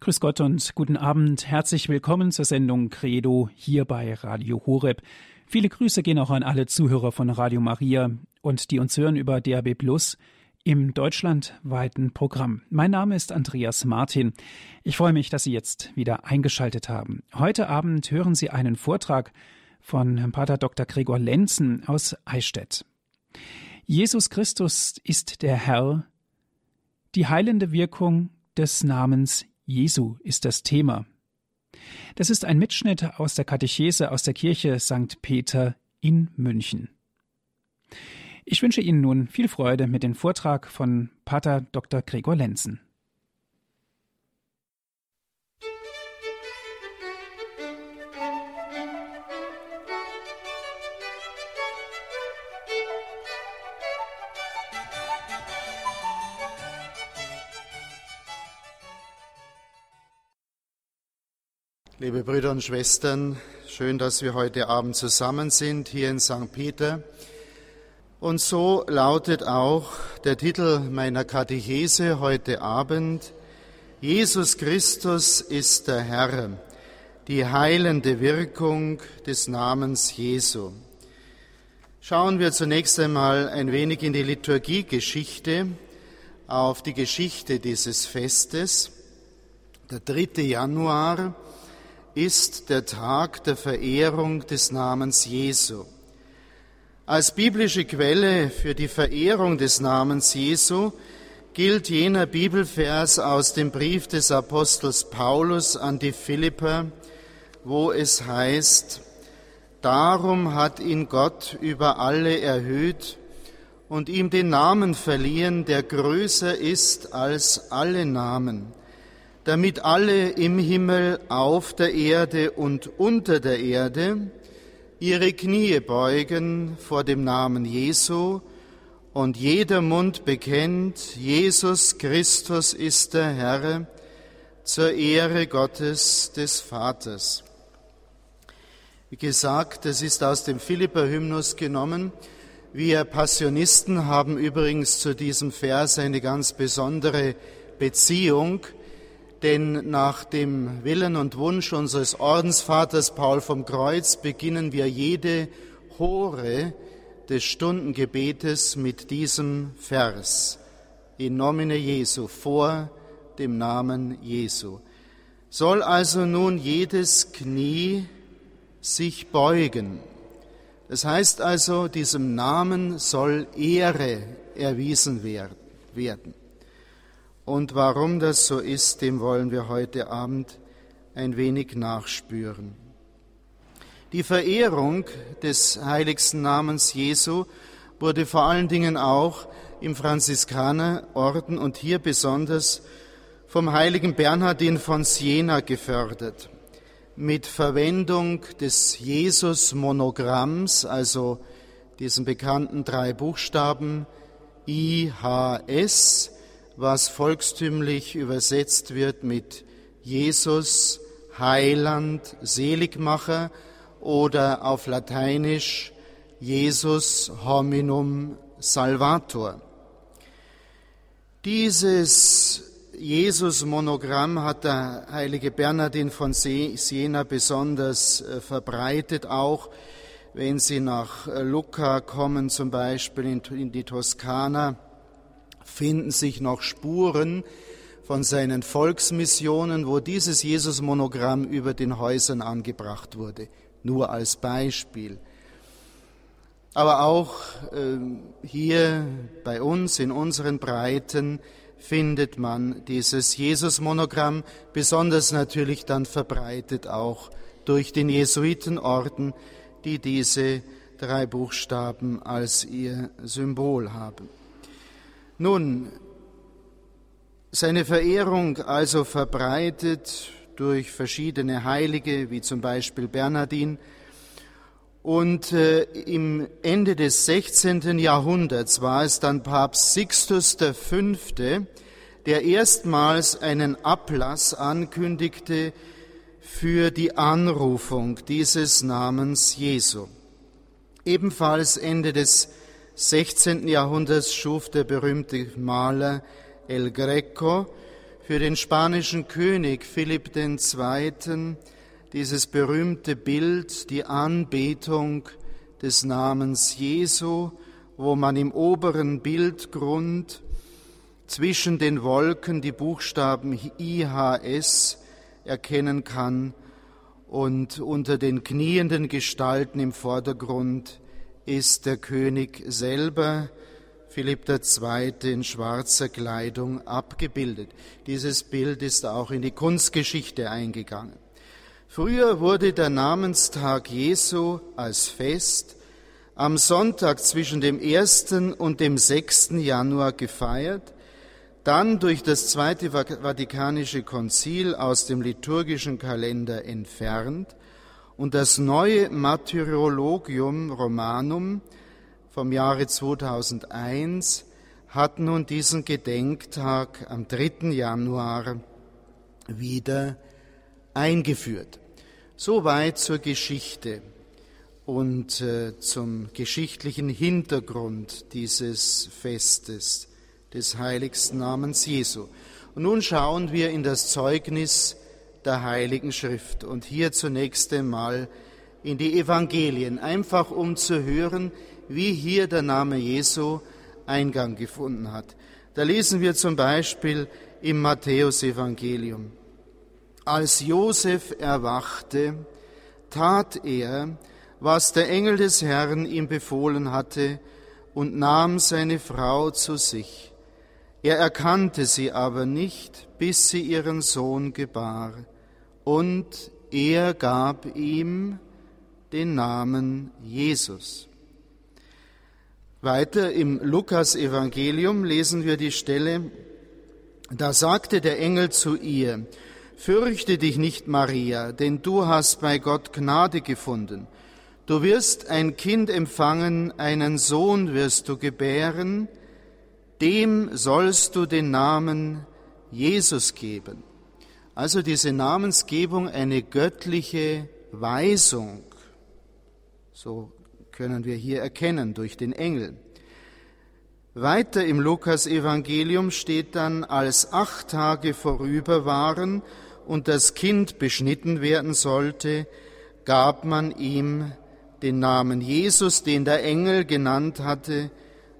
Grüß Gott und guten Abend. Herzlich willkommen zur Sendung Credo hier bei Radio Horeb. Viele Grüße gehen auch an alle Zuhörer von Radio Maria und die uns hören über DAB Plus im deutschlandweiten Programm. Mein Name ist Andreas Martin. Ich freue mich, dass Sie jetzt wieder eingeschaltet haben. Heute Abend hören Sie einen Vortrag von Pater Dr. Gregor Lenzen aus Eichstätt. Jesus Christus ist der Herr. Die heilende Wirkung des Namens Jesu ist das Thema. Das ist ein Mitschnitt aus der Katechese aus der Kirche St. Peter in München. Ich wünsche Ihnen nun viel Freude mit dem Vortrag von Pater Dr. Gregor Lenzen. Liebe Brüder und Schwestern, schön, dass wir heute Abend zusammen sind hier in St. Peter. Und so lautet auch der Titel meiner Katechese heute Abend, Jesus Christus ist der Herr, die heilende Wirkung des Namens Jesu. Schauen wir zunächst einmal ein wenig in die Liturgiegeschichte, auf die Geschichte dieses Festes. Der 3. Januar ist der Tag der Verehrung des Namens Jesu. Als biblische Quelle für die Verehrung des Namens Jesu gilt jener Bibelvers aus dem Brief des Apostels Paulus an die Philipper, wo es heißt, Darum hat ihn Gott über alle erhöht und ihm den Namen verliehen, der größer ist als alle Namen damit alle im Himmel, auf der Erde und unter der Erde ihre Knie beugen vor dem Namen Jesu und jeder Mund bekennt, Jesus Christus ist der Herr, zur Ehre Gottes des Vaters. Wie gesagt, es ist aus dem Philipper-Hymnus genommen. Wir Passionisten haben übrigens zu diesem Vers eine ganz besondere Beziehung denn nach dem Willen und Wunsch unseres Ordensvaters Paul vom Kreuz beginnen wir jede Hore des Stundengebetes mit diesem Vers. In nomine Jesu, vor dem Namen Jesu. Soll also nun jedes Knie sich beugen. Das heißt also, diesem Namen soll Ehre erwiesen werden. Und warum das so ist, dem wollen wir heute Abend ein wenig nachspüren. Die Verehrung des heiligsten Namens Jesu wurde vor allen Dingen auch im Franziskanerorden und hier besonders vom heiligen Bernhardin von Siena gefördert. Mit Verwendung des Jesus-Monogramms, also diesen bekannten drei Buchstaben IHS, was volkstümlich übersetzt wird mit Jesus, Heiland, Seligmacher oder auf Lateinisch Jesus hominum salvator. Dieses Jesus-Monogramm hat der heilige Bernhardin von Siena besonders äh, verbreitet, auch wenn Sie nach äh, Lucca kommen, zum Beispiel in die Toskana finden sich noch Spuren von seinen Volksmissionen, wo dieses Jesus-Monogramm über den Häusern angebracht wurde. Nur als Beispiel. Aber auch äh, hier bei uns in unseren Breiten findet man dieses Jesus-Monogramm, besonders natürlich dann verbreitet auch durch den Jesuitenorden, die diese drei Buchstaben als ihr Symbol haben. Nun, seine Verehrung also verbreitet durch verschiedene Heilige, wie zum Beispiel Bernhardin, und äh, im Ende des 16. Jahrhunderts war es dann Papst Sixtus V., der erstmals einen Ablass ankündigte für die Anrufung dieses Namens Jesu. Ebenfalls Ende des 16. Jahrhunderts schuf der berühmte Maler El Greco für den spanischen König Philipp II. dieses berühmte Bild, die Anbetung des Namens Jesu, wo man im oberen Bildgrund zwischen den Wolken die Buchstaben IHS erkennen kann und unter den knienden Gestalten im Vordergrund ist der König selber, Philipp II. in schwarzer Kleidung abgebildet. Dieses Bild ist auch in die Kunstgeschichte eingegangen. Früher wurde der Namenstag Jesu als Fest am Sonntag zwischen dem 1. und dem 6. Januar gefeiert, dann durch das Zweite Vatikanische Konzil aus dem liturgischen Kalender entfernt und das neue Martyrologium Romanum vom Jahre 2001 hat nun diesen Gedenktag am 3. Januar wieder eingeführt. Soweit zur Geschichte und äh, zum geschichtlichen Hintergrund dieses Festes des heiligsten Namens Jesu. Und nun schauen wir in das Zeugnis der Heiligen Schrift und hier zunächst einmal in die Evangelien, einfach um zu hören, wie hier der Name Jesu Eingang gefunden hat. Da lesen wir zum Beispiel im Matthäusevangelium. Als Josef erwachte, tat er, was der Engel des Herrn ihm befohlen hatte, und nahm seine Frau zu sich. Er erkannte sie aber nicht, bis sie ihren Sohn gebar, und er gab ihm den Namen Jesus. Weiter im Lukas-Evangelium lesen wir die Stelle, da sagte der Engel zu ihr, Fürchte dich nicht, Maria, denn du hast bei Gott Gnade gefunden. Du wirst ein Kind empfangen, einen Sohn wirst du gebären, dem sollst du den Namen Jesus geben. Also diese Namensgebung eine göttliche Weisung. So können wir hier erkennen durch den Engel. Weiter im Lukas-Evangelium steht dann, als acht Tage vorüber waren und das Kind beschnitten werden sollte, gab man ihm den Namen Jesus, den der Engel genannt hatte,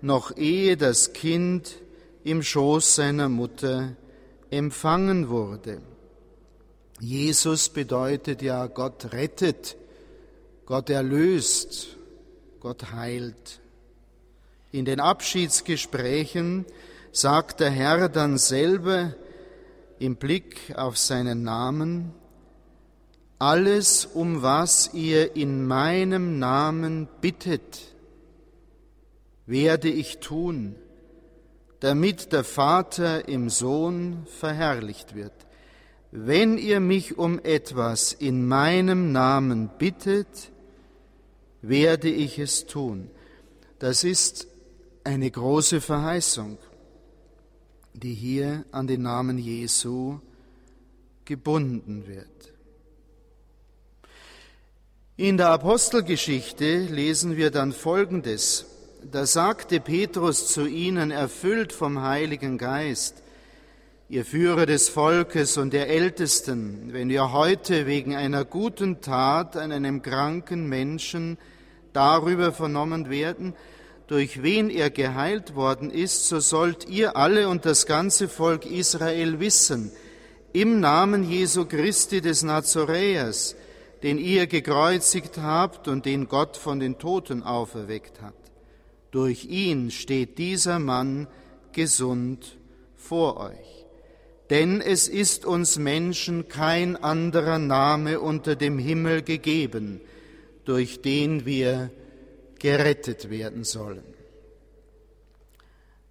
noch ehe das Kind im Schoß seiner Mutter empfangen wurde. Jesus bedeutet ja, Gott rettet, Gott erlöst, Gott heilt. In den Abschiedsgesprächen sagt der Herr dann selber im Blick auf seinen Namen, alles, um was ihr in meinem Namen bittet, werde ich tun, damit der Vater im Sohn verherrlicht wird. Wenn ihr mich um etwas in meinem Namen bittet, werde ich es tun. Das ist eine große Verheißung, die hier an den Namen Jesu gebunden wird. In der Apostelgeschichte lesen wir dann Folgendes. Da sagte Petrus zu ihnen, erfüllt vom Heiligen Geist, ihr Führer des Volkes und der Ältesten, wenn ihr heute wegen einer guten Tat an einem kranken Menschen darüber vernommen werden, durch wen er geheilt worden ist, so sollt ihr alle und das ganze Volk Israel wissen, im Namen Jesu Christi des Nazoräers, den ihr gekreuzigt habt und den Gott von den Toten auferweckt hat. Durch ihn steht dieser Mann gesund vor euch. Denn es ist uns Menschen kein anderer Name unter dem Himmel gegeben, durch den wir gerettet werden sollen.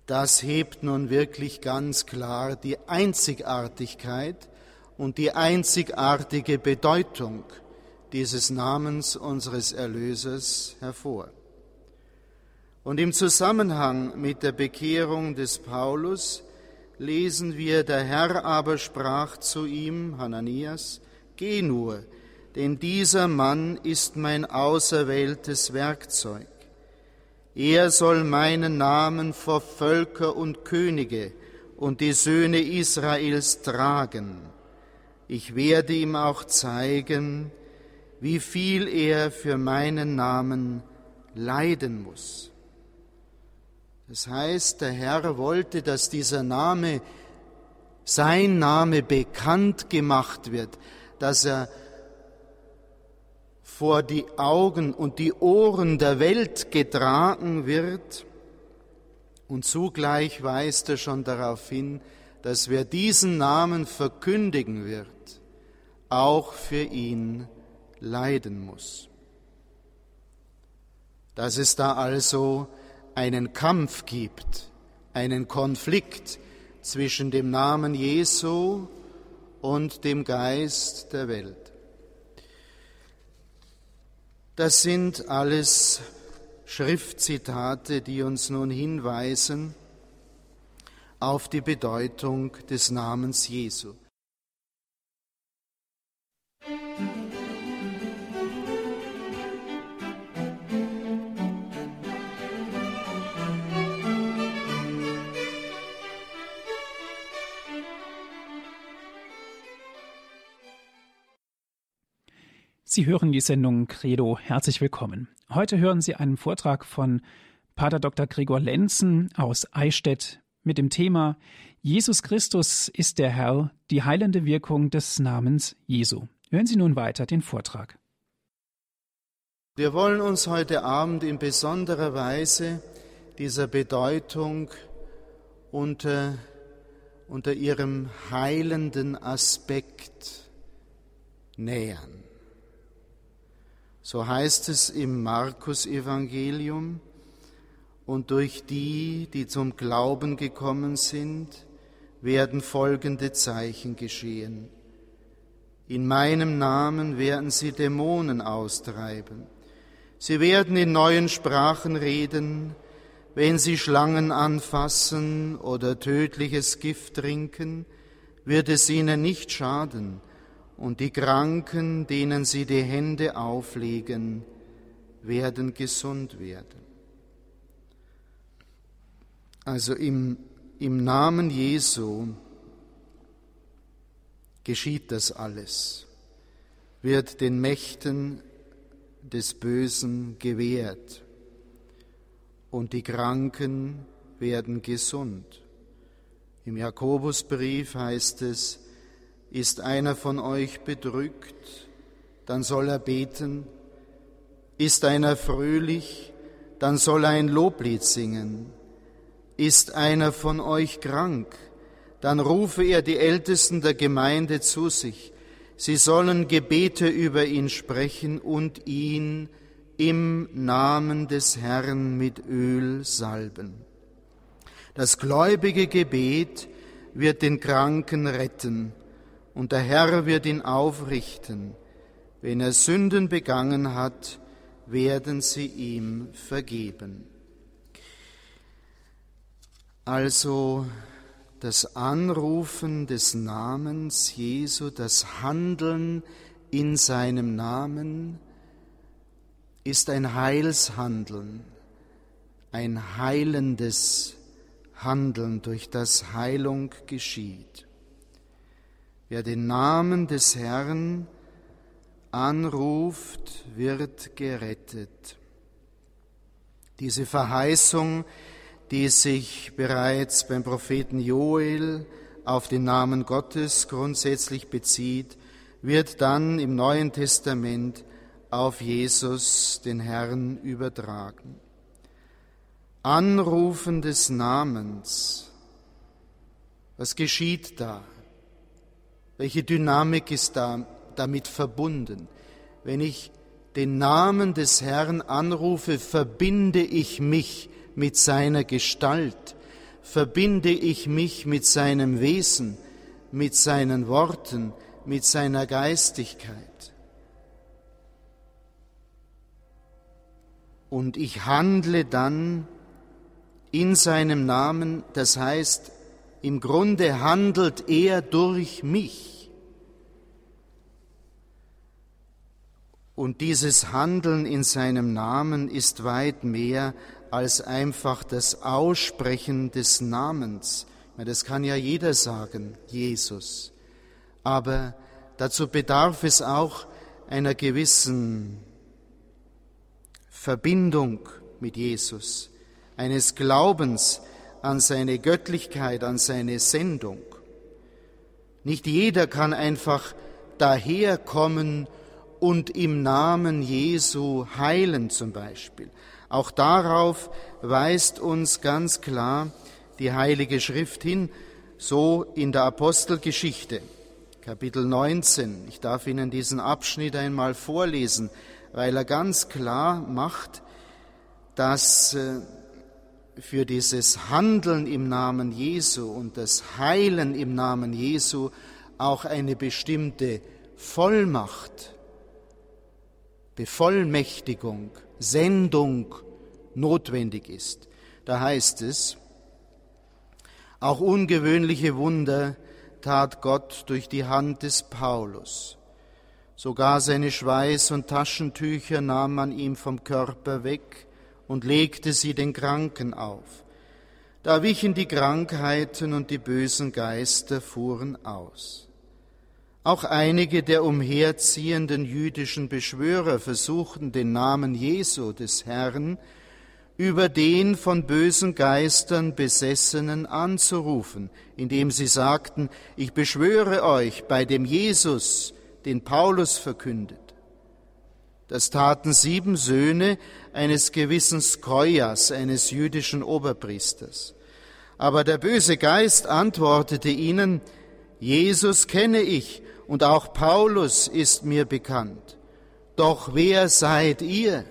Das hebt nun wirklich ganz klar die Einzigartigkeit und die einzigartige Bedeutung dieses Namens unseres Erlösers hervor. Und im Zusammenhang mit der Bekehrung des Paulus lesen wir, der Herr aber sprach zu ihm, Hananias, Geh nur, denn dieser Mann ist mein auserwähltes Werkzeug. Er soll meinen Namen vor Völker und Könige und die Söhne Israels tragen. Ich werde ihm auch zeigen, wie viel er für meinen Namen leiden muss. Das heißt, der Herr wollte, dass dieser Name, sein Name bekannt gemacht wird, dass er vor die Augen und die Ohren der Welt getragen wird. Und zugleich weist er schon darauf hin, dass wer diesen Namen verkündigen wird, auch für ihn leiden muss. Dass es da also einen Kampf gibt, einen Konflikt zwischen dem Namen Jesu und dem Geist der Welt. Das sind alles Schriftzitate, die uns nun hinweisen auf die Bedeutung des Namens Jesu. Sie hören die Sendung Credo. Herzlich willkommen. Heute hören Sie einen Vortrag von Pater Dr. Gregor Lenzen aus Eichstätt mit dem Thema Jesus Christus ist der Herr, die heilende Wirkung des Namens Jesu. Hören Sie nun weiter den Vortrag. Wir wollen uns heute Abend in besonderer Weise dieser Bedeutung unter, unter ihrem heilenden Aspekt nähern. So heißt es im Markus Evangelium, und durch die, die zum Glauben gekommen sind, werden folgende Zeichen geschehen. In meinem Namen werden sie Dämonen austreiben. Sie werden in neuen Sprachen reden, wenn sie Schlangen anfassen oder tödliches Gift trinken, wird es ihnen nicht schaden und die Kranken, denen sie die Hände auflegen, werden gesund werden. Also im, im Namen Jesu geschieht das alles, wird den Mächten des Bösen gewährt und die Kranken werden gesund. Im Jakobusbrief heißt es, ist einer von euch bedrückt, dann soll er beten. Ist einer fröhlich, dann soll er ein Loblied singen. Ist einer von euch krank, dann rufe er die Ältesten der Gemeinde zu sich. Sie sollen Gebete über ihn sprechen und ihn im Namen des Herrn mit Öl salben. Das gläubige Gebet wird den Kranken retten und der Herr wird ihn aufrichten. Wenn er Sünden begangen hat, werden sie ihm vergeben. Also das Anrufen des Namens Jesu, das Handeln in seinem Namen ist ein Heilshandeln, ein heilendes Handeln, durch das Heilung geschieht. Wer den Namen des Herrn anruft, wird gerettet. Diese Verheißung, die sich bereits beim Propheten Joel auf den Namen Gottes grundsätzlich bezieht, wird dann im Neuen Testament auf Jesus, den Herrn, übertragen. Anrufen des Namens. Was geschieht da? Welche Dynamik ist da damit verbunden? Wenn ich den Namen des Herrn anrufe, verbinde ich mich mit seiner Gestalt, verbinde ich mich mit seinem Wesen, mit seinen Worten, mit seiner Geistigkeit. Und ich handle dann in seinem Namen, das heißt, im Grunde handelt er durch mich. Und dieses Handeln in seinem Namen ist weit mehr als einfach das Aussprechen des Namens Das kann ja jeder sagen, Jesus. Aber dazu bedarf es auch einer gewissen Verbindung mit Jesus, eines Glaubens an seine Göttlichkeit, an seine Sendung. Nicht jeder kann einfach daherkommen und im Namen Jesu heilen zum Beispiel. Auch darauf weist uns ganz klar die Heilige Schrift hin, so in der Apostelgeschichte, Kapitel 19. Ich darf Ihnen diesen Abschnitt einmal vorlesen, weil er ganz klar macht, dass äh, für dieses Handeln im Namen Jesu und das Heilen im Namen Jesu auch eine bestimmte Vollmacht, Bevollmächtigung, Sendung notwendig ist. Da heißt es, auch ungewöhnliche Wunder tat Gott durch die Hand des Paulus. Sogar seine Schweiß- und Taschentücher nahm man ihm vom Körper weg und legte sie den Kranken auf. Da wichen die Krankheiten und die bösen Geister fuhren aus. Auch einige der umherziehenden jüdischen Beschwörer versuchten den Namen Jesu des Herrn über den von bösen Geistern Besessenen anzurufen, indem sie sagten, ich beschwöre euch bei dem Jesus, den Paulus verkündet. Das taten sieben Söhne eines gewissen Skoias, eines jüdischen Oberpriesters. Aber der böse Geist antwortete ihnen, Jesus kenne ich und auch Paulus ist mir bekannt. Doch wer seid ihr?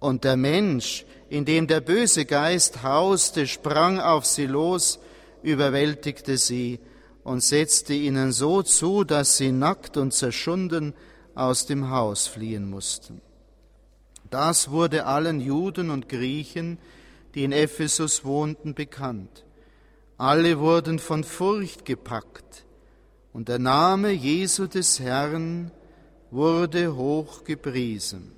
Und der Mensch, in dem der böse Geist hauste, sprang auf sie los, überwältigte sie und setzte ihnen so zu, dass sie nackt und zerschunden aus dem Haus fliehen mussten. Das wurde allen Juden und Griechen, die in Ephesus wohnten, bekannt. Alle wurden von Furcht gepackt, und der Name Jesu des Herrn wurde hoch gepriesen.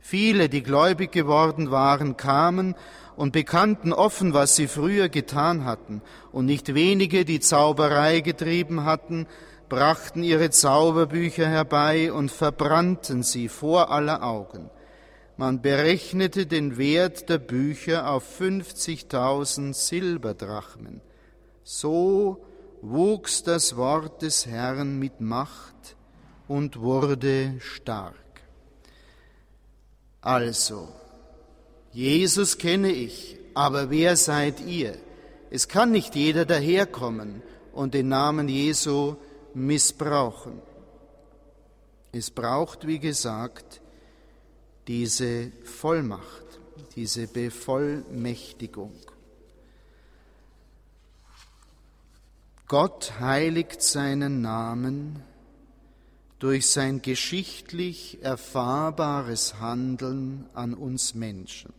Viele, die gläubig geworden waren, kamen und bekannten offen, was sie früher getan hatten, und nicht wenige, die Zauberei getrieben hatten, brachten ihre Zauberbücher herbei und verbrannten sie vor aller Augen. Man berechnete den Wert der Bücher auf 50.000 Silberdrachmen. So wuchs das Wort des Herrn mit Macht und wurde stark. Also, Jesus kenne ich, aber wer seid ihr? Es kann nicht jeder daherkommen und den Namen Jesu missbrauchen. Es braucht, wie gesagt, diese Vollmacht, diese Bevollmächtigung. Gott heiligt seinen Namen durch sein geschichtlich erfahrbares Handeln an uns Menschen.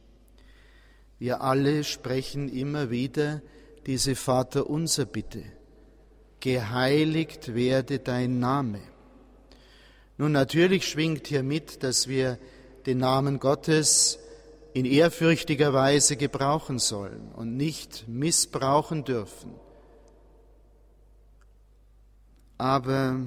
Wir alle sprechen immer wieder diese Vaterunser Bitte geheiligt werde dein Name. Nun natürlich schwingt hier mit, dass wir den Namen Gottes in ehrfürchtiger Weise gebrauchen sollen und nicht missbrauchen dürfen. Aber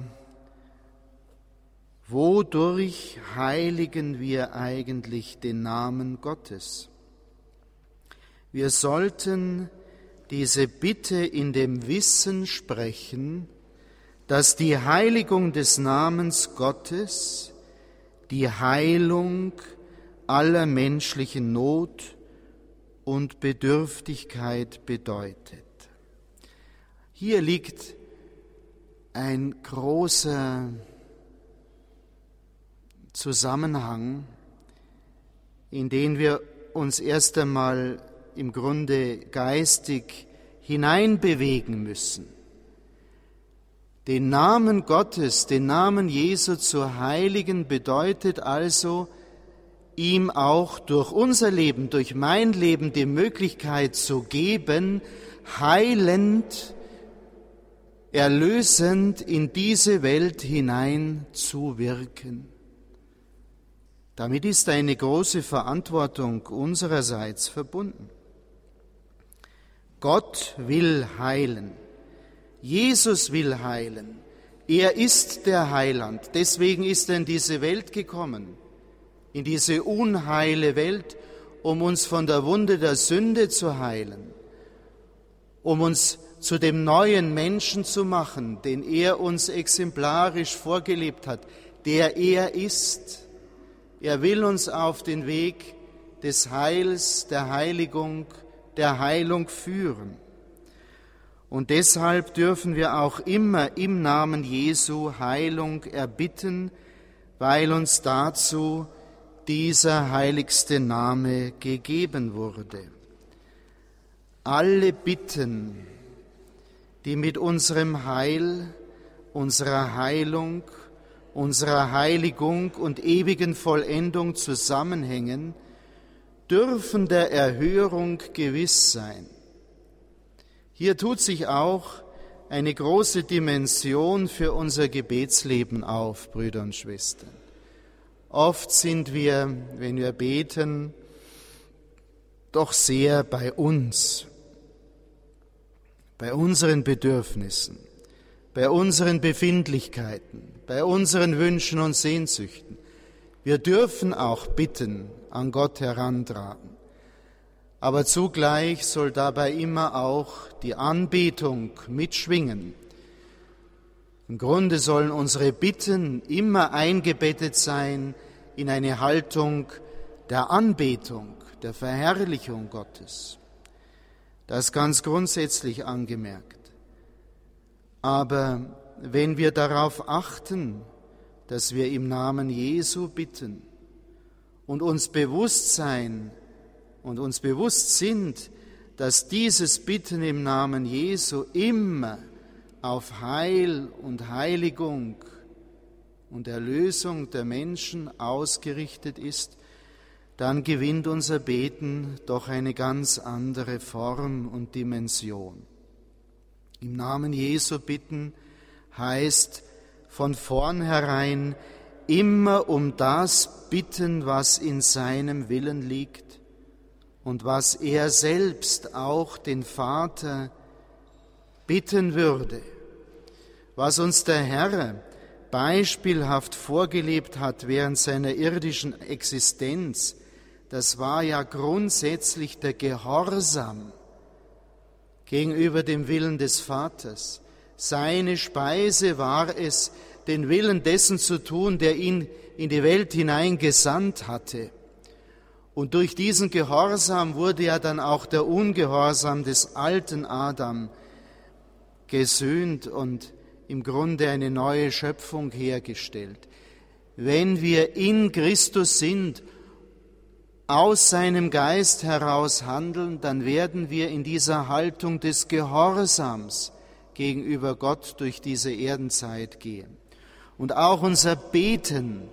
wodurch heiligen wir eigentlich den Namen Gottes? Wir sollten diese Bitte in dem Wissen sprechen, dass die Heiligung des Namens Gottes die Heilung aller menschlichen Not und Bedürftigkeit bedeutet. Hier liegt ein großer Zusammenhang, in den wir uns erst einmal im Grunde geistig hineinbewegen müssen. Den Namen Gottes, den Namen Jesu zu heiligen, bedeutet also, ihm auch durch unser Leben, durch mein Leben die Möglichkeit zu geben, heilend, erlösend in diese Welt hinein zu wirken. Damit ist eine große Verantwortung unsererseits verbunden. Gott will heilen. Jesus will heilen. Er ist der Heiland. Deswegen ist er in diese Welt gekommen, in diese unheile Welt, um uns von der Wunde der Sünde zu heilen, um uns zu dem neuen Menschen zu machen, den er uns exemplarisch vorgelebt hat, der er ist. Er will uns auf den Weg des Heils, der Heiligung, der Heilung führen. Und deshalb dürfen wir auch immer im Namen Jesu Heilung erbitten, weil uns dazu dieser heiligste Name gegeben wurde. Alle Bitten, die mit unserem Heil, unserer Heilung, unserer Heiligung und ewigen Vollendung zusammenhängen, dürfen der Erhörung gewiss sein. Hier tut sich auch eine große Dimension für unser Gebetsleben auf, Brüder und Schwestern. Oft sind wir, wenn wir beten, doch sehr bei uns, bei unseren Bedürfnissen, bei unseren Befindlichkeiten, bei unseren Wünschen und Sehnsüchten. Wir dürfen auch bitten, an Gott herantragen. Aber zugleich soll dabei immer auch die Anbetung mitschwingen. Im Grunde sollen unsere Bitten immer eingebettet sein in eine Haltung der Anbetung, der Verherrlichung Gottes. Das ganz grundsätzlich angemerkt. Aber wenn wir darauf achten, dass wir im Namen Jesu bitten und uns bewusst sein, und uns bewusst sind, dass dieses Bitten im Namen Jesu immer auf Heil und Heiligung und Erlösung der Menschen ausgerichtet ist, dann gewinnt unser Beten doch eine ganz andere Form und Dimension. Im Namen Jesu bitten heißt von vornherein immer um das bitten, was in seinem Willen liegt und was er selbst auch den Vater bitten würde, was uns der Herr beispielhaft vorgelebt hat während seiner irdischen Existenz, das war ja grundsätzlich der Gehorsam gegenüber dem Willen des Vaters. Seine Speise war es, den Willen dessen zu tun, der ihn in die Welt hineingesandt hatte. Und durch diesen Gehorsam wurde ja dann auch der Ungehorsam des alten Adam gesühnt und im Grunde eine neue Schöpfung hergestellt. Wenn wir in Christus sind, aus seinem Geist heraus handeln, dann werden wir in dieser Haltung des Gehorsams gegenüber Gott durch diese Erdenzeit gehen. Und auch unser Beten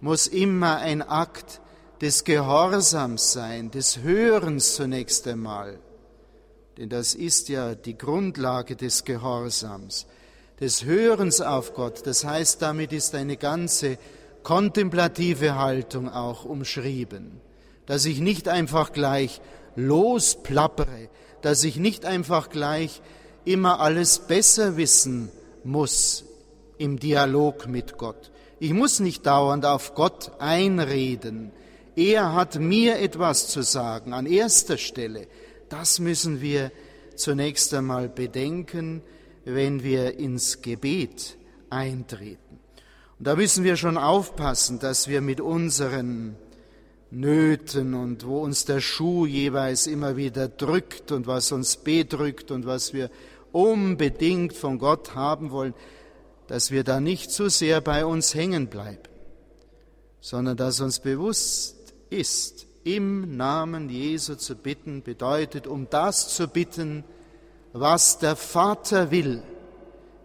muss immer ein Akt des Gehorsams sein, des Hörens zunächst einmal. Denn das ist ja die Grundlage des Gehorsams, des Hörens auf Gott. Das heißt, damit ist eine ganze kontemplative Haltung auch umschrieben, dass ich nicht einfach gleich losplappere, dass ich nicht einfach gleich immer alles besser wissen muss im Dialog mit Gott. Ich muss nicht dauernd auf Gott einreden, er hat mir etwas zu sagen an erster Stelle. Das müssen wir zunächst einmal bedenken, wenn wir ins Gebet eintreten. Und da müssen wir schon aufpassen, dass wir mit unseren Nöten und wo uns der Schuh jeweils immer wieder drückt und was uns bedrückt und was wir unbedingt von Gott haben wollen, dass wir da nicht zu sehr bei uns hängen bleiben, sondern dass uns bewusst ist, im Namen Jesu zu bitten, bedeutet, um das zu bitten, was der Vater will,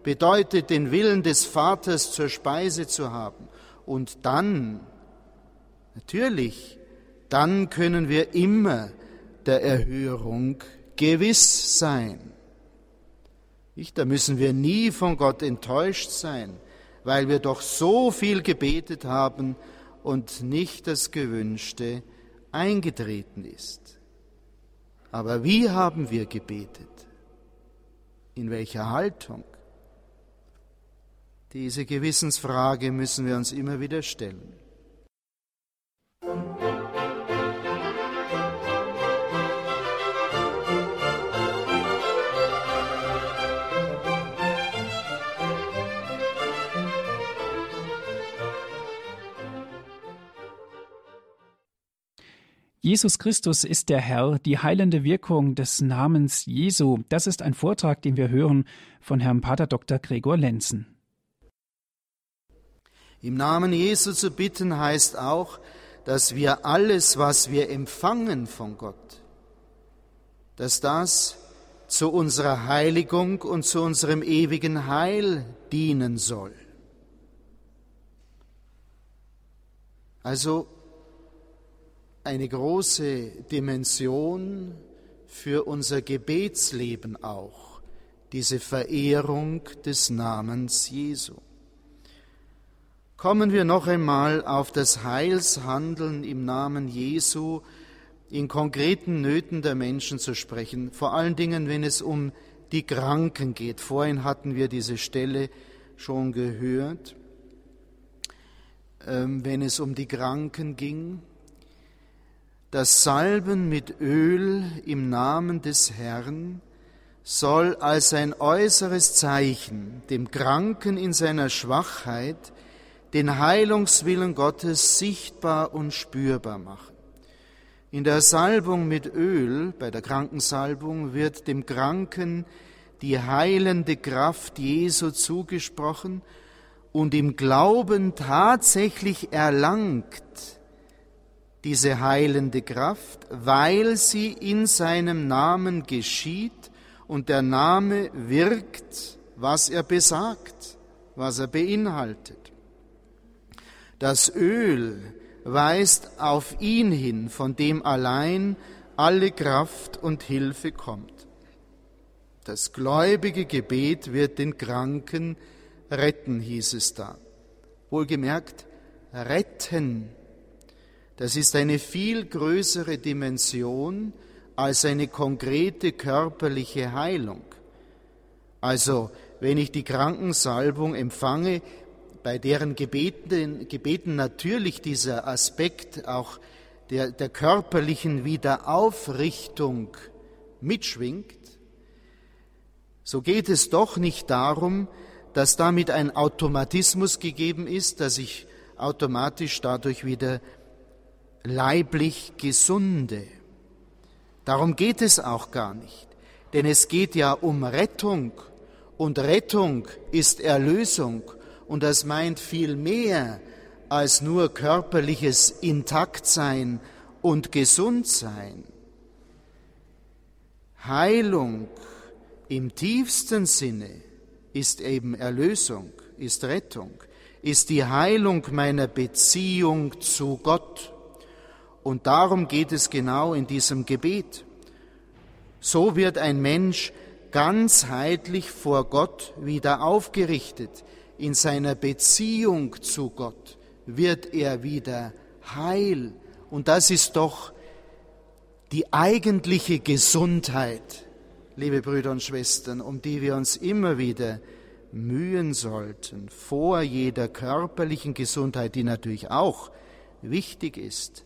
bedeutet, den Willen des Vaters zur Speise zu haben. Und dann, natürlich, dann können wir immer der Erhörung gewiss sein. Ich, da müssen wir nie von Gott enttäuscht sein, weil wir doch so viel gebetet haben und nicht das Gewünschte eingetreten ist. Aber wie haben wir gebetet? In welcher Haltung? Diese Gewissensfrage müssen wir uns immer wieder stellen. Jesus Christus ist der Herr, die heilende Wirkung des Namens Jesu. Das ist ein Vortrag, den wir hören von Herrn Pater Dr. Gregor Lenzen. Im Namen Jesu zu bitten heißt auch, dass wir alles, was wir empfangen von Gott, dass das zu unserer Heiligung und zu unserem ewigen Heil dienen soll. Also eine große Dimension für unser Gebetsleben auch, diese Verehrung des Namens Jesu. Kommen wir noch einmal auf das Heilshandeln im Namen Jesu in konkreten Nöten der Menschen zu sprechen, vor allen Dingen, wenn es um die Kranken geht. Vorhin hatten wir diese Stelle schon gehört, ähm, wenn es um die Kranken ging das Salben mit Öl im Namen des Herrn soll als ein äußeres Zeichen dem Kranken in seiner Schwachheit den Heilungswillen Gottes sichtbar und spürbar machen. In der Salbung mit Öl, bei der Krankensalbung, wird dem Kranken die heilende Kraft Jesu zugesprochen und im Glauben tatsächlich erlangt, diese heilende Kraft, weil sie in seinem Namen geschieht und der Name wirkt, was er besagt, was er beinhaltet. Das Öl weist auf ihn hin, von dem allein alle Kraft und Hilfe kommt. Das gläubige Gebet wird den Kranken retten, hieß es da. Wohlgemerkt, retten das ist eine viel größere Dimension als eine konkrete körperliche Heilung. Also, wenn ich die Krankensalbung empfange, bei deren Gebeten, Gebeten natürlich dieser Aspekt auch der, der körperlichen Wiederaufrichtung mitschwingt, so geht es doch nicht darum, dass damit ein Automatismus gegeben ist, dass ich automatisch dadurch wieder leiblich Gesunde. Darum geht es auch gar nicht, denn es geht ja um Rettung und Rettung ist Erlösung und das meint viel mehr als nur körperliches Intaktsein und Gesundsein. Heilung im tiefsten Sinne ist eben Erlösung, ist Rettung, ist die Heilung meiner Beziehung zu Gott. Und darum geht es genau in diesem Gebet. So wird ein Mensch ganzheitlich vor Gott wieder aufgerichtet. In seiner Beziehung zu Gott wird er wieder heil. Und das ist doch die eigentliche Gesundheit, liebe Brüder und Schwestern, um die wir uns immer wieder mühen sollten, vor jeder körperlichen Gesundheit, die natürlich auch wichtig ist.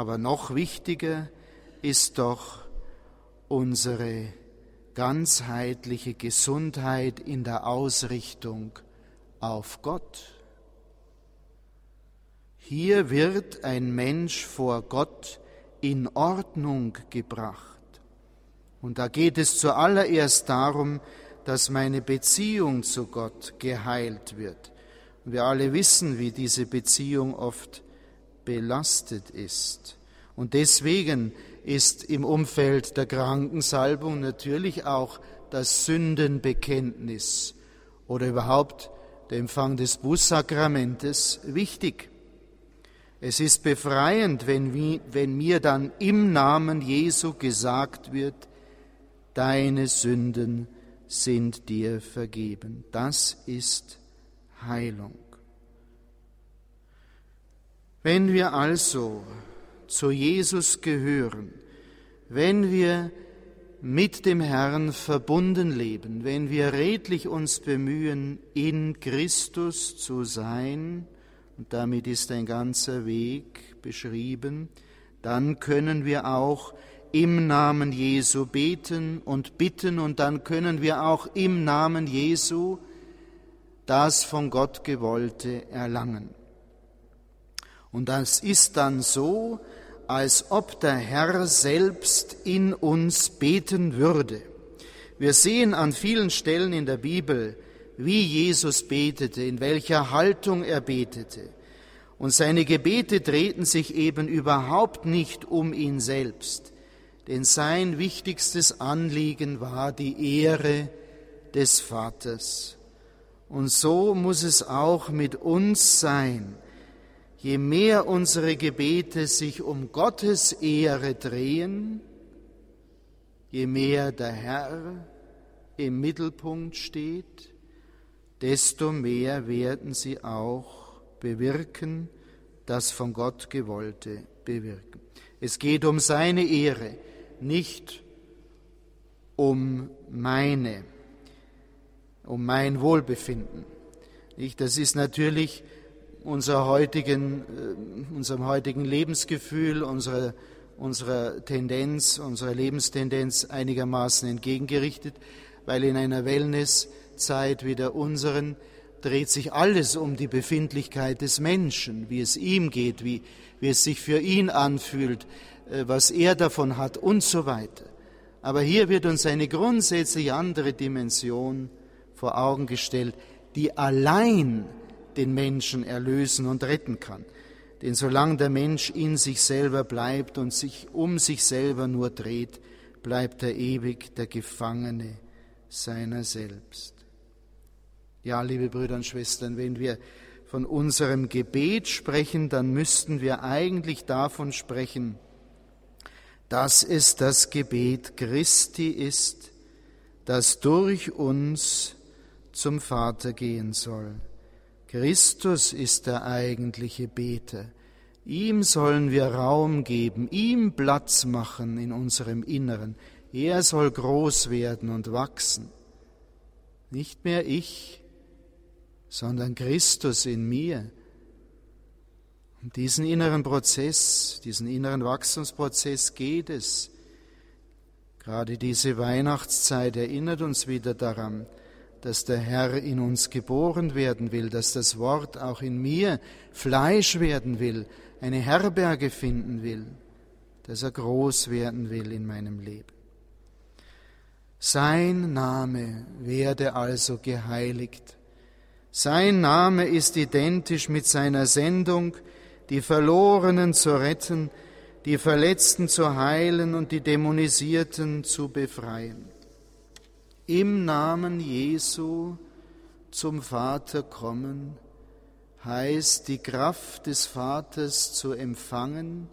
Aber noch wichtiger ist doch unsere ganzheitliche Gesundheit in der Ausrichtung auf Gott. Hier wird ein Mensch vor Gott in Ordnung gebracht. Und da geht es zuallererst darum, dass meine Beziehung zu Gott geheilt wird. Wir alle wissen, wie diese Beziehung oft belastet ist. Und deswegen ist im Umfeld der Krankensalbung natürlich auch das Sündenbekenntnis oder überhaupt der Empfang des Bußsakramentes wichtig. Es ist befreiend, wenn, wenn mir dann im Namen Jesu gesagt wird, deine Sünden sind dir vergeben. Das ist Heilung. Wenn wir also zu Jesus gehören, wenn wir mit dem Herrn verbunden leben, wenn wir redlich uns bemühen, in Christus zu sein, und damit ist ein ganzer Weg beschrieben, dann können wir auch im Namen Jesu beten und bitten und dann können wir auch im Namen Jesu das von Gott gewollte erlangen. Und das ist dann so, als ob der Herr selbst in uns beten würde. Wir sehen an vielen Stellen in der Bibel, wie Jesus betete, in welcher Haltung er betete. Und seine Gebete drehten sich eben überhaupt nicht um ihn selbst, denn sein wichtigstes Anliegen war die Ehre des Vaters. Und so muss es auch mit uns sein. Je mehr unsere Gebete sich um Gottes Ehre drehen, je mehr der Herr im Mittelpunkt steht, desto mehr werden sie auch bewirken, das von Gott gewollte bewirken. Es geht um seine Ehre, nicht um meine um mein Wohlbefinden. Nicht? Das ist natürlich unser heutigen, äh, unserem heutigen Lebensgefühl, unserer, unserer Tendenz, unserer Lebenstendenz einigermaßen entgegengerichtet, weil in einer Wellnesszeit wie der unseren dreht sich alles um die Befindlichkeit des Menschen, wie es ihm geht, wie, wie es sich für ihn anfühlt, äh, was er davon hat und so weiter. Aber hier wird uns eine grundsätzlich andere Dimension vor Augen gestellt, die allein den Menschen erlösen und retten kann. Denn solange der Mensch in sich selber bleibt und sich um sich selber nur dreht, bleibt er ewig der Gefangene seiner selbst. Ja, liebe Brüder und Schwestern, wenn wir von unserem Gebet sprechen, dann müssten wir eigentlich davon sprechen, dass es das Gebet Christi ist, das durch uns zum Vater gehen soll. Christus ist der eigentliche Beter. Ihm sollen wir Raum geben, ihm Platz machen in unserem Inneren. Er soll groß werden und wachsen. Nicht mehr ich, sondern Christus in mir. Um diesen inneren Prozess, diesen inneren Wachstumsprozess geht es. Gerade diese Weihnachtszeit erinnert uns wieder daran, dass der Herr in uns geboren werden will, dass das Wort auch in mir Fleisch werden will, eine Herberge finden will, dass er groß werden will in meinem Leben. Sein Name werde also geheiligt. Sein Name ist identisch mit seiner Sendung, die Verlorenen zu retten, die Verletzten zu heilen und die Dämonisierten zu befreien im Namen Jesu zum Vater kommen, heißt die Kraft des Vaters zu empfangen,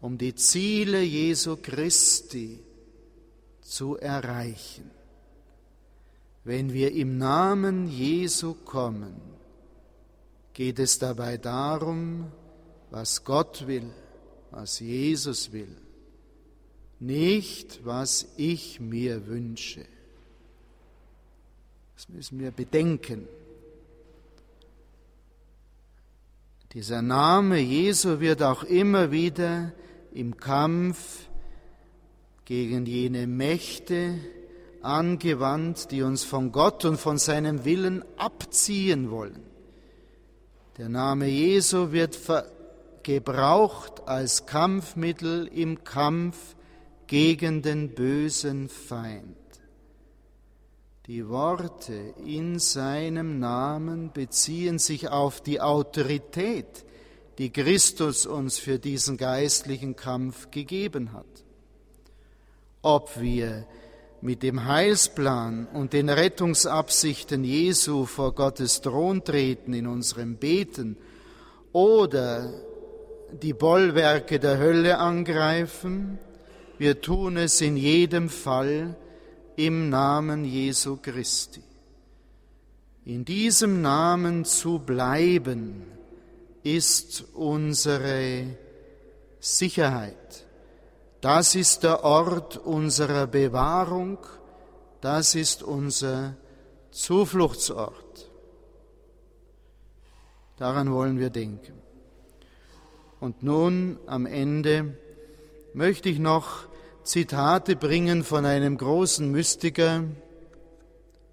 um die Ziele Jesu Christi zu erreichen. Wenn wir im Namen Jesu kommen, geht es dabei darum, was Gott will, was Jesus will, nicht was ich mir wünsche. Das müssen wir bedenken. Dieser Name Jesu wird auch immer wieder im Kampf gegen jene Mächte angewandt, die uns von Gott und von seinem Willen abziehen wollen. Der Name Jesu wird gebraucht als Kampfmittel im Kampf gegen den bösen Feind. Die Worte in seinem Namen beziehen sich auf die Autorität, die Christus uns für diesen geistlichen Kampf gegeben hat. Ob wir mit dem Heilsplan und den Rettungsabsichten Jesu vor Gottes Thron treten in unserem Beten oder die Bollwerke der Hölle angreifen, wir tun es in jedem Fall im Namen Jesu Christi. In diesem Namen zu bleiben, ist unsere Sicherheit. Das ist der Ort unserer Bewahrung, das ist unser Zufluchtsort. Daran wollen wir denken. Und nun am Ende möchte ich noch Zitate bringen von einem großen Mystiker,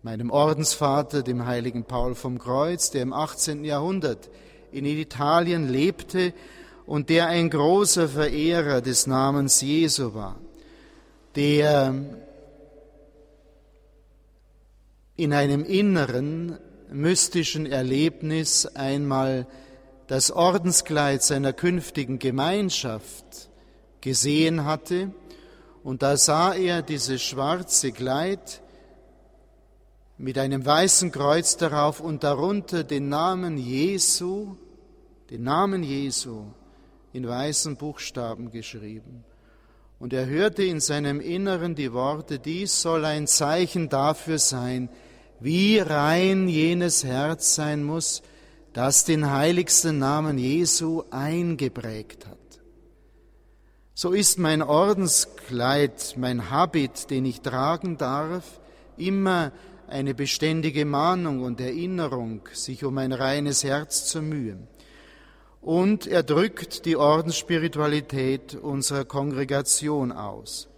meinem Ordensvater, dem heiligen Paul vom Kreuz, der im 18. Jahrhundert in Italien lebte und der ein großer Verehrer des Namens Jesu war, der in einem inneren mystischen Erlebnis einmal das Ordenskleid seiner künftigen Gemeinschaft gesehen hatte, und da sah er dieses schwarze Kleid mit einem weißen Kreuz darauf und darunter den Namen Jesu, den Namen Jesu in weißen Buchstaben geschrieben. Und er hörte in seinem Inneren die Worte, dies soll ein Zeichen dafür sein, wie rein jenes Herz sein muss, das den heiligsten Namen Jesu eingeprägt hat. So ist mein Ordenskleid, mein Habit, den ich tragen darf, immer eine beständige Mahnung und Erinnerung, sich um ein reines Herz zu mühen. Und er drückt die Ordensspiritualität unserer Kongregation aus.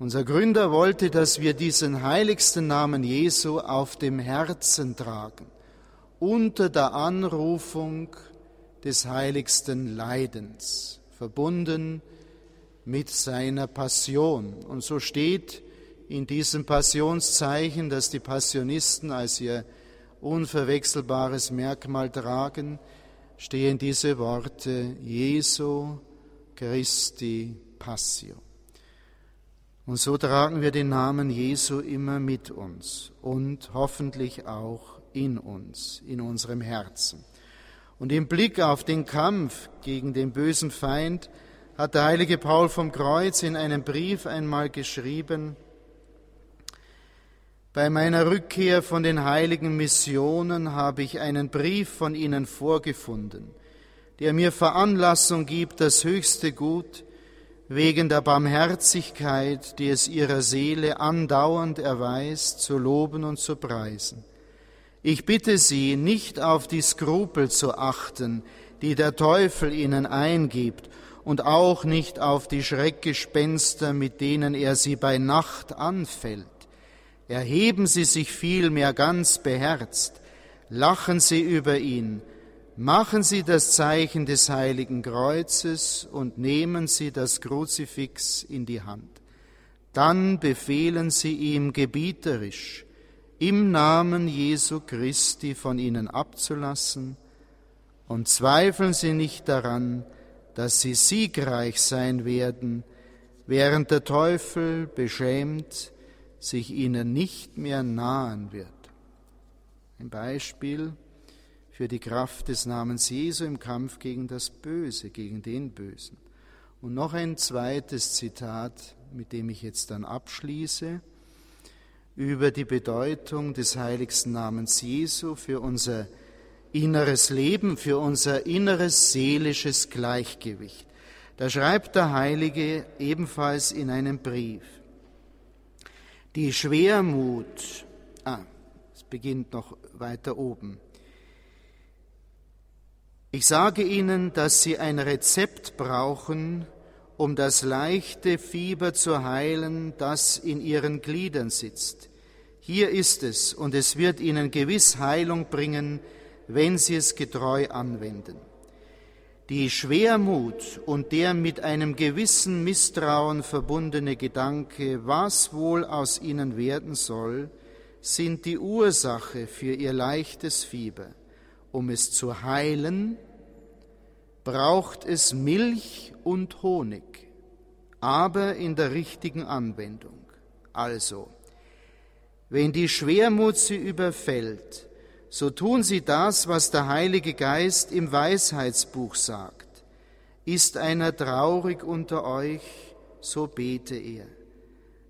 Unser Gründer wollte, dass wir diesen heiligsten Namen Jesu auf dem Herzen tragen, unter der Anrufung des heiligsten Leidens, verbunden mit seiner Passion. Und so steht in diesem Passionszeichen, das die Passionisten als ihr unverwechselbares Merkmal tragen, stehen diese Worte Jesu Christi Passio. Und so tragen wir den Namen Jesu immer mit uns und hoffentlich auch in uns, in unserem Herzen. Und im Blick auf den Kampf gegen den bösen Feind hat der heilige Paul vom Kreuz in einem Brief einmal geschrieben, bei meiner Rückkehr von den heiligen Missionen habe ich einen Brief von ihnen vorgefunden, der mir Veranlassung gibt, das höchste Gut wegen der Barmherzigkeit, die es ihrer Seele andauernd erweist, zu loben und zu preisen. Ich bitte Sie, nicht auf die Skrupel zu achten, die der Teufel ihnen eingibt, und auch nicht auf die Schreckgespenster, mit denen er sie bei Nacht anfällt. Erheben Sie sich vielmehr ganz beherzt, lachen Sie über ihn, machen Sie das Zeichen des heiligen Kreuzes und nehmen Sie das Kruzifix in die Hand. Dann befehlen Sie ihm gebieterisch, im Namen Jesu Christi von ihnen abzulassen, und zweifeln Sie nicht daran, dass Sie siegreich sein werden, während der Teufel beschämt sich ihnen nicht mehr nahen wird. Ein Beispiel für die Kraft des Namens Jesu im Kampf gegen das Böse, gegen den Bösen. Und noch ein zweites Zitat, mit dem ich jetzt dann abschließe, über die Bedeutung des heiligsten Namens Jesu für unser inneres Leben, für unser inneres seelisches Gleichgewicht. Da schreibt der Heilige ebenfalls in einem Brief, die Schwermut, ah, es beginnt noch weiter oben. Ich sage Ihnen, dass Sie ein Rezept brauchen, um das leichte Fieber zu heilen, das in Ihren Gliedern sitzt. Hier ist es, und es wird Ihnen gewiss Heilung bringen, wenn Sie es getreu anwenden. Die Schwermut und der mit einem gewissen Misstrauen verbundene Gedanke, was wohl aus ihnen werden soll, sind die Ursache für ihr leichtes Fieber. Um es zu heilen, braucht es Milch und Honig, aber in der richtigen Anwendung. Also, wenn die Schwermut sie überfällt, so tun sie das, was der Heilige Geist im Weisheitsbuch sagt. Ist einer traurig unter euch, so bete er.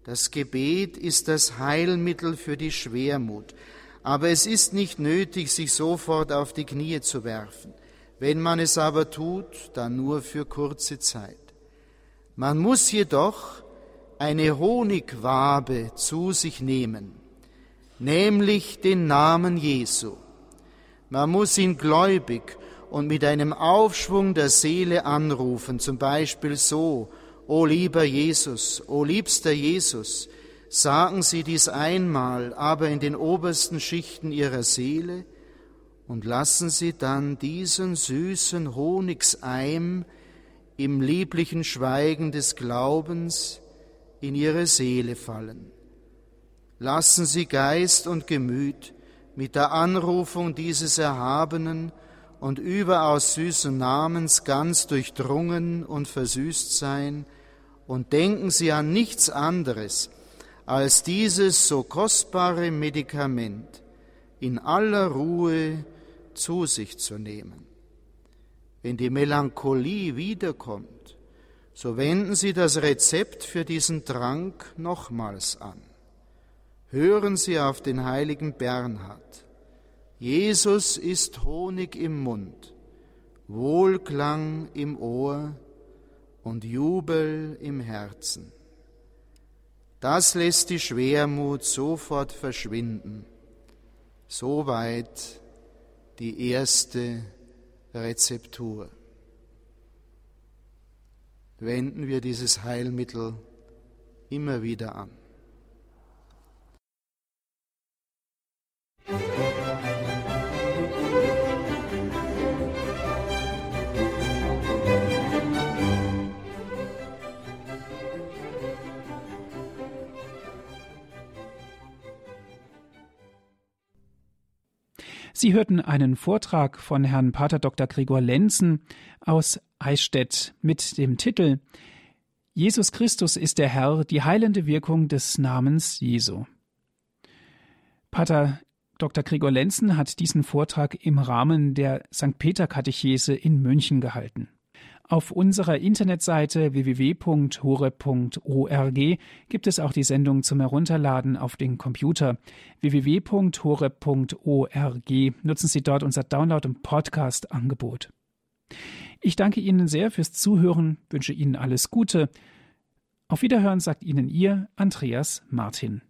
Das Gebet ist das Heilmittel für die Schwermut, aber es ist nicht nötig, sich sofort auf die Knie zu werfen. Wenn man es aber tut, dann nur für kurze Zeit. Man muss jedoch eine Honigwabe zu sich nehmen, nämlich den Namen Jesu. Man muss ihn gläubig und mit einem Aufschwung der Seele anrufen, zum Beispiel so, O lieber Jesus, o liebster Jesus, sagen Sie dies einmal, aber in den obersten Schichten Ihrer Seele, und lassen Sie dann diesen süßen Honigseim im lieblichen Schweigen des Glaubens in Ihre Seele fallen. Lassen Sie Geist und Gemüt mit der Anrufung dieses erhabenen und überaus süßen Namens ganz durchdrungen und versüßt sein, und denken Sie an nichts anderes als dieses so kostbare Medikament in aller Ruhe zu sich zu nehmen. Wenn die Melancholie wiederkommt, so wenden Sie das Rezept für diesen Trank nochmals an. Hören Sie auf den heiligen Bernhard. Jesus ist Honig im Mund, Wohlklang im Ohr, und Jubel im Herzen. Das lässt die Schwermut sofort verschwinden. Soweit die erste Rezeptur. Wenden wir dieses Heilmittel immer wieder an. Sie hörten einen Vortrag von Herrn Pater Dr. Gregor Lenzen aus Eichstätt mit dem Titel Jesus Christus ist der Herr, die heilende Wirkung des Namens Jesu. Pater Dr. Gregor Lenzen hat diesen Vortrag im Rahmen der St. Peter Katechese in München gehalten. Auf unserer Internetseite www.hore.org gibt es auch die Sendung zum Herunterladen auf den Computer. www.hore.org nutzen Sie dort unser Download- und Podcast-Angebot. Ich danke Ihnen sehr fürs Zuhören, wünsche Ihnen alles Gute. Auf Wiederhören sagt Ihnen Ihr Andreas Martin.